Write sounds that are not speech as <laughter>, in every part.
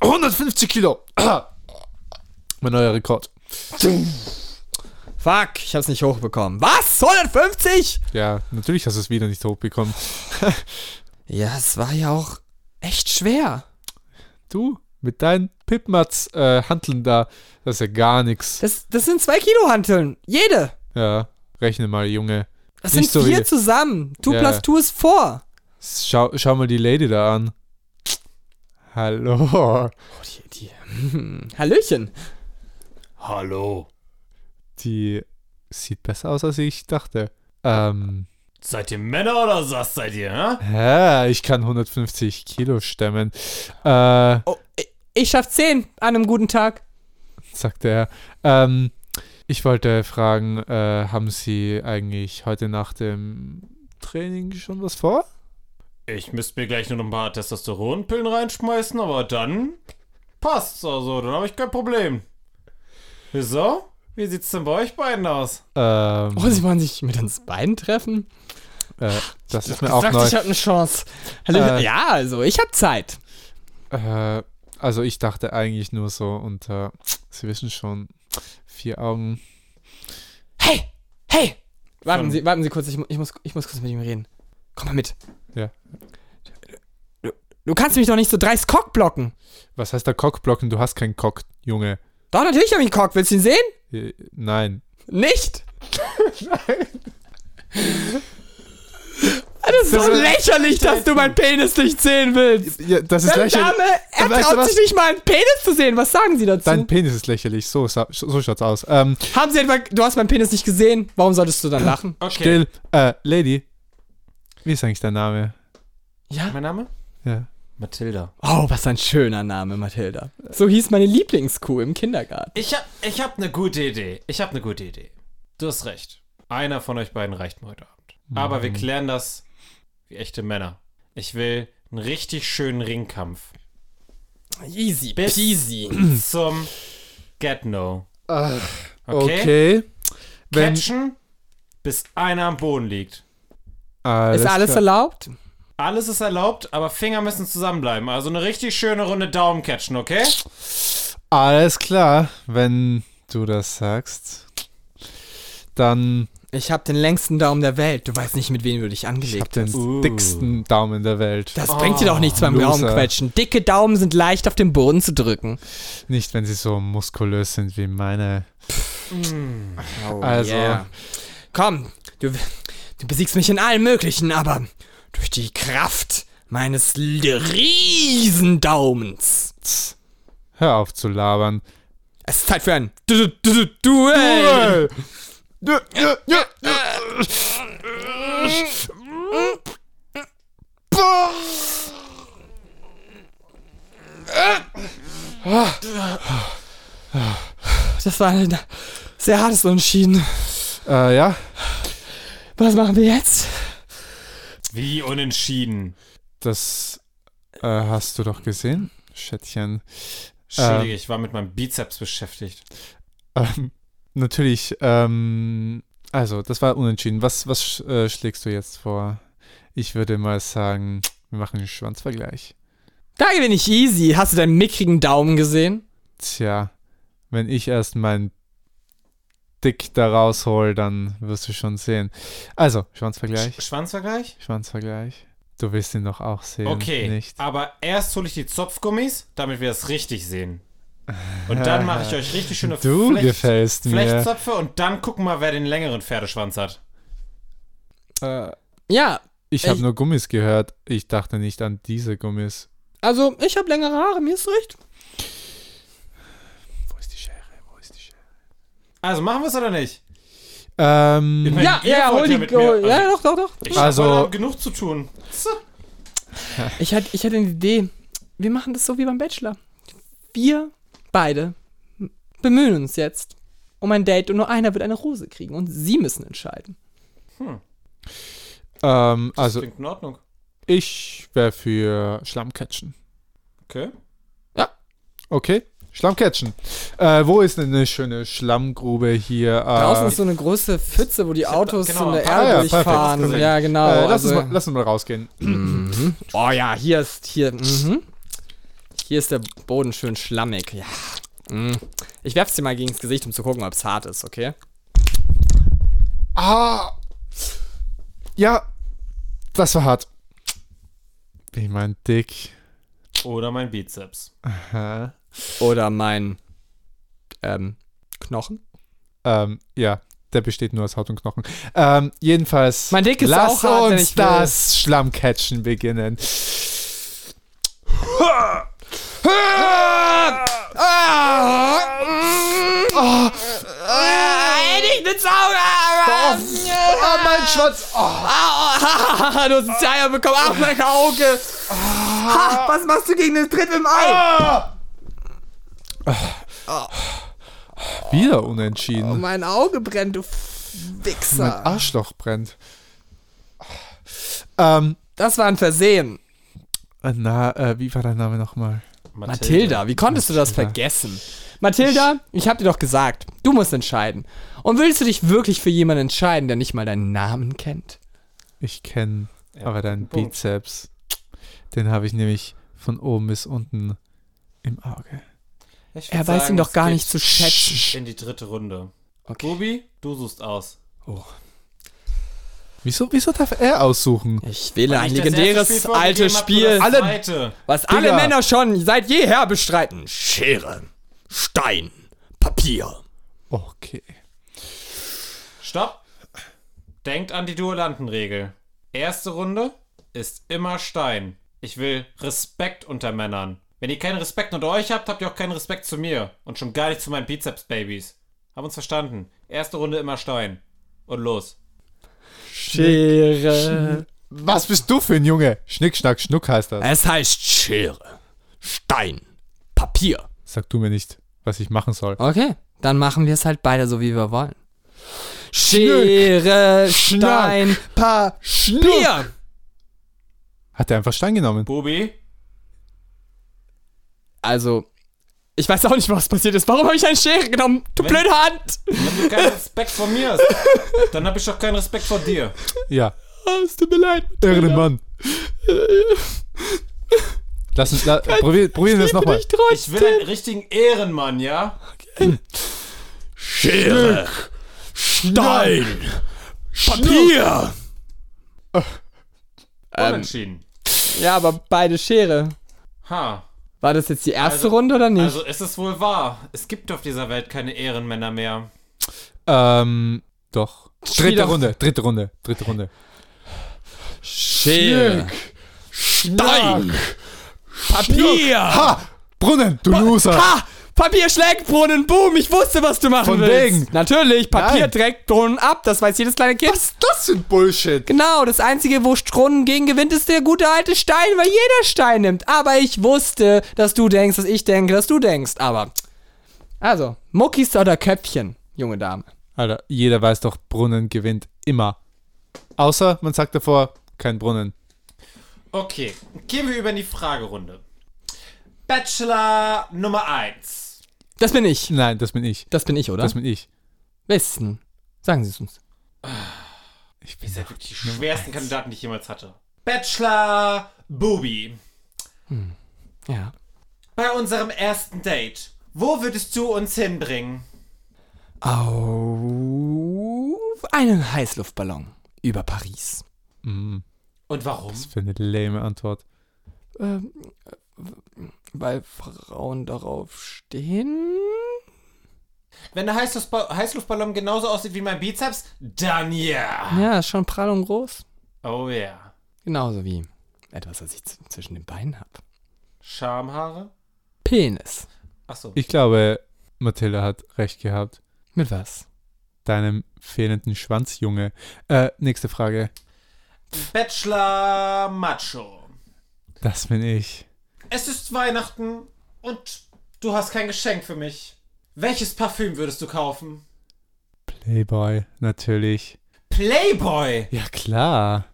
...150 Kilo. mein neuer Rekord. Fuck, ich hab's nicht hochbekommen. Was? 150? Ja, natürlich hast du es wieder nicht hochbekommen. <laughs> Ja, es war ja auch echt schwer. Du, mit deinen Pipmats äh, Hanteln da, das ist ja gar nichts. Das, das sind zwei Kilo Hanteln. Jede. Ja, rechne mal, Junge. Das Nicht sind so vier wie- zusammen. Tu Ja. plus tu ist vor. Schau, schau mal die Lady da an. Hallo. Oh, die, die. Hm. <laughs> Hallöchen. Hallo. Die sieht besser aus, als ich dachte. Ähm, Seid ihr Männer oder was seid ihr, hä? hä, ich kann 150 Kilo stemmen. Äh, Oh, ich, ich schaff 10 an einem guten Tag. sagte er. Ähm, ich wollte fragen, äh, haben Sie eigentlich heute nach dem Training schon was vor? Ich müsste mir gleich nur noch ein paar Testosteronpillen reinschmeißen, aber dann passt's. Also, dann habe ich kein Problem. Wieso? Wie sieht's denn bei euch beiden aus? Ähm, Oh, sie wollen sich mit uns beiden treffen? äh, das ist mir Ich auch dachte, neu. ich hab eine Chance. Hallöchen. Äh. ja, also, ich hab Zeit. Äh, also ich dachte eigentlich nur so unter, Sie wissen schon, vier Augen. Hey, hey. Warten Sie, warten Sie kurz, ich, mu- ich, muss, ich muss kurz mit ihm reden. Komm mal mit. Ja. Du, du kannst mich doch nicht so dreist Cock blocken. Was heißt da Cockblocken? Du hast keinen Cock, Junge. Doch, natürlich hab ich einen Cock. Willst du ihn sehen? Äh, Nein. Nicht? <laughs> Das ist so lächerlich, dass du meinen Penis nicht sehen willst. Ja, das ist Der lächerlich. Dame, er Weißt du traut was? sich nicht mal einen Penis zu sehen. Was sagen Sie dazu? Dein Penis ist lächerlich. So, so schaut's aus. Ähm, Haben Sie etwa, du hast meinen Penis nicht gesehen. Warum solltest du dann lachen? Okay. still. Äh, Lady. Wie ist eigentlich dein Name? Ja. Mein Name? Ja. Mathilda. Oh, was ein schöner Name, Mathilda. So hieß meine Lieblingskuh im Kindergarten. Ich hab, ich hab eine gute Idee. Ich hab eine gute Idee. Du hast recht. Einer von euch beiden reicht mir heute Abend. Aber wir klären das wie echte Männer. Ich will einen richtig schönen Ringkampf. Easy Bis- peasy. Zum Get No. Okay. Okay? Wenn, Catchen, bis einer am Boden liegt. alles Ist alles klar. erlaubt? Alles ist erlaubt, aber Finger müssen zusammenbleiben. Also eine richtig schöne Runde Daumen catchen, okay? Alles klar, wenn du das sagst. Dann Ich hab den längsten Daumen der Welt. Du weißt nicht, mit wem du dich ich hab angelegt den hast. Uh. dicksten Daumen der Welt. Das bringt dir doch nichts beim. Daumenquetschen. Dicke Daumen sind leicht auf den Boden zu drücken. Nicht, wenn sie so muskulös sind wie meine. Oh, Also- Komm, du, du besiegst mich in allem Möglichen, aber durch die Kraft meines Riesendaumens. Hör auf zu labern. Es ist Zeit für ein Du Du Du Duell. Das war ein sehr hartes Unentschieden. Äh, ja. Was machen wir jetzt? Wie unentschieden. Das äh, hast du doch gesehen, Schätzchen. Entschuldige, ich war mit meinem Bizeps beschäftigt. Ähm, natürlich, ähm, also, das war unentschieden. Was, was äh, schlägst du jetzt vor? Ich würde mal sagen, wir machen einen Schwanzvergleich. Da gewinne ich easy. Hast du deinen mickrigen Daumen gesehen? Tja, wenn ich erst meinen Dick da raushol, dann wirst du schon sehen. Also, Schwanzvergleich. Sch Schwanzvergleich? Schwanzvergleich. Du willst ihn doch auch sehen, Okay, nicht? aber erst hole ich die Zopfgummis, damit wir es richtig sehen. Und dann mache ich euch richtig schöne Du Flecht gefällst mir. Flechtzöpfe und dann gucken wir, wer den längeren Pferdeschwanz hat. Äh, Ja, ich habe nur Gummis gehört. Ich dachte nicht an diese Gummis. also ich habe längere Haare, mir ist recht. Wo ist die Schere? Wo ist die Schere? Also machen wir es oder nicht? Ähm, Ich Ja, ja, hol die. mit mir- hol- ja, also, doch, doch, doch. Ich Also- habe genug zu tun. Ich hatte, ich hatte eine Idee. Wir machen das so wie beim Bachelor. Wir beide bemühen uns jetzt um ein Date und nur einer wird eine Rose kriegen und sie müssen entscheiden. ähm, also, Klingt in Ordnung. ich wäre für Schlammcatchen. Okay. Okay, Schlammcatchen. Äh, wo ist denn eine schöne Schlammgrube hier? Äh, Draußen ist so eine große Pfütze, wo die Autos genau, in der ah, Erde ja, perfekt, durchfahren. perfekt. Ja, genau. äh, lass, also, uns mal, lass uns mal rausgehen. Mhm. <clears throat> Oh ja, hier ist hier. Mhm. Hier ist der Boden schön schlammig. Ja. Mhm. Ich werf's dir mal gegen das Gesicht, um zu gucken, ob es hart ist, okay? Ah! Ja, das war hart. Ich mein Dick. Oder mein Bizeps. Hä? Oder mein ähm, Knochen. Ähm, ja, der besteht nur aus Haut und Knochen. Ähm, jedenfalls. Mein Dick ist lass auch hart, wenn uns ich will. das Schlammcatchen beginnen. Mit Sauge! Oh, mein Schwanz! Oh. du hast einen Zeiger bekommen. Ach, mein Auge! Ha, was machst du gegen den Tritt im Ei? Wieder Oh, unentschieden. mein Auge brennt, du mein Wichser. Arschloch brennt. Ähm, Das war ein Versehen. äh, na, äh, wie war dein Name nochmal? Mathilda, wie konntest du das Mathilda. vergessen? Mathilda, ich hab dir doch gesagt, du musst entscheiden. Und willst du dich wirklich für jemanden entscheiden, der nicht mal deinen Namen kennt? Ich kenne Ja, aber deinen Punkt. Bizeps. Den habe ich nämlich von oben bis unten im Auge. Ich Er weiß sagen, ihn doch gar nicht zu schätzen. In die dritte Runde. Okay. Bubi, du suchst aus. Oh. Wieso, wieso darf er aussuchen? Ich wähle ein legendäres altes Spiel, Alle- was alle Digga. Männer schon seit jeher bestreiten. Schere, Stein, Papier. Okay. Stopp. Denkt an die Duellantenregel. Erste Runde ist immer Stein. Ich will Respekt unter Männern. Wenn ihr keinen Respekt unter euch habt, habt ihr auch keinen Respekt zu mir. Und schon gar nicht zu meinen Bizeps-Babys. Haben uns verstanden. Erste Runde immer Stein. Und los. Schere. Was bist du für ein Junge? Schnick, schnack, schnuck heißt das. Es heißt Schere, Stein, Papier. Sag du mir nicht, was ich machen soll. Okay, dann machen wir es halt beide so, wie wir wollen. Schere, Stein, Papier. Hat er einfach Stein genommen? Bubi, Also, ich weiß auch nicht, was passiert ist. Warum habe ich eine Schere genommen? Du Wenn- blöde Hand. wenn du keinen Respekt vor mir hast, dann hab ich doch keinen Respekt vor dir. Ja. Oh, es tut mir leid. Ehrenmann. Lass uns, la, probier, probieren wir es nochmal. Ich will einen richtigen Ehrenmann, ja? Schere, Stein, Papier. Ähm, Unentschieden. ja, aber beide Schere. Ha. War das jetzt die erste Also- Runde oder nicht? Also ist es wohl wahr. Es gibt auf dieser Welt keine Ehrenmänner mehr. Ähm, doch. Dritte doch- Runde, dritte Runde, dritte Runde. Schere, Stein, Papier. Ha! Brunnen, du Loser! Ha! Papier schlägt Brunnen, boom, ich wusste, was du machen Von willst. wegen. Natürlich, Papier Nein. trägt Brunnen ab, das weiß jedes kleine Kind. Was ist das für ein Bullshit? Genau, das einzige, wo Brunnen gegen gewinnt, ist der gute alte Stein, weil jeder Stein nimmt. Aber ich wusste, dass du denkst, dass ich denke, dass du denkst. Aber, also, Muckis oder Köpfchen, junge Dame. Alter, jeder weiß doch, Brunnen gewinnt immer. Außer man sagt davor, kein Brunnen. Okay, gehen wir über in die Fragerunde. Bachelor Nummer 1. Das bin ich. Nein, das bin ich. Das bin ich, oder? Das bin ich. Wissen. Sagen Sie es uns. Ich Ihr bin seid wirklich die schwersten Kandidaten, die ich jemals hatte. Bachelor Bubi. Ja. Bei unserem ersten Date. Wo würdest du uns hinbringen? Auf einen Heißluftballon über Paris. Mm, Und warum? was für eine lame Antwort. Ähm, äh, weil Frauen darauf stehen. Wenn der Heißluftba Heißluftballon genauso aussieht wie mein Bizeps, dann ja. Ja, ist schon prall und groß. Oh ja. Genauso wie etwas, was ich zwischen den Beinen habe. Schamhaare? Penis. Achso. Ich glaube, Mathilda hat recht gehabt. Mit was? Deinem fehlenden Schwanz, Junge. Äh, nächste Frage. Bachelor Macho. Das bin ich. Es ist Weihnachten und du hast kein Geschenk für mich. Welches Parfüm würdest du kaufen? Playboy, natürlich. Playboy! Ja, klar.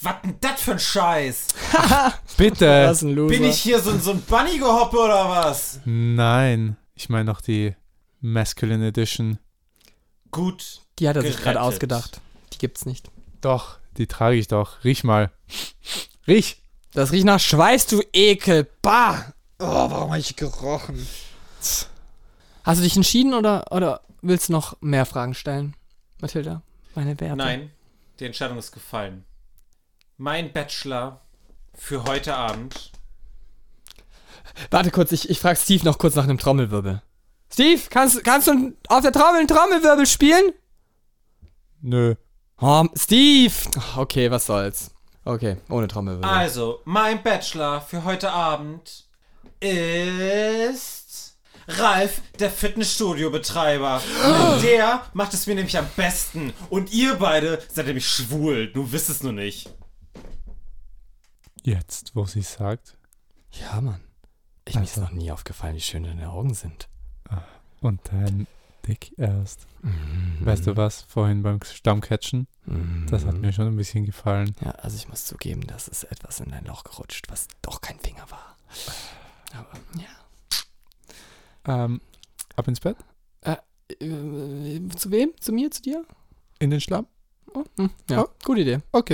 Was denn das für ein Scheiß? <laughs> Bitte. <laughs> ein Loser. Bin ich hier so, so ein Bunny gehoppe oder was? Nein. Ich meine noch die Masculine Edition. Gut. Die hat er sich gerade ausgedacht. Die gibt's nicht. Doch, die trage ich doch. Riech mal. Riech. Das riecht nach Schweiß, du Ekel. Bah! Oh, warum habe ich gerochen? Hast du dich entschieden oder, oder willst du noch mehr Fragen stellen, Mathilda? Meine Werte. Nein, die Entscheidung ist gefallen. Mein Bachelor für heute Abend. Warte kurz, ich, ich frage Steve noch kurz nach einem Trommelwirbel. Steve, kannst, kannst du auf der Trommel einen Trommelwirbel spielen? Nö. Oh, Steve! Okay, was soll's. Okay, ohne Trommelwirbel. Also, mein Bachelor für heute Abend ist Ralf, der Fitnessstudio-Betreiber. <gasps> Der macht es mir nämlich am besten. Und ihr beide seid nämlich schwul. Du wisst es nur nicht. Jetzt, wo sie sagt. Ja, Mann. Ich, Mir ist Also. noch nie aufgefallen, wie schön deine Augen sind. Und dann dick erst. Weißt du was? Vorhin beim Stammcatchen. Das hat mir schon ein bisschen gefallen. Ja, also ich muss zugeben, das ist etwas in dein Loch gerutscht, was doch kein Finger war. Aber, ja. Ähm, ab ins Bett? Äh, zu wem? Zu mir? Zu dir? In den Schlamm? Oh, hm, ja, Oh. gute Idee. Okay.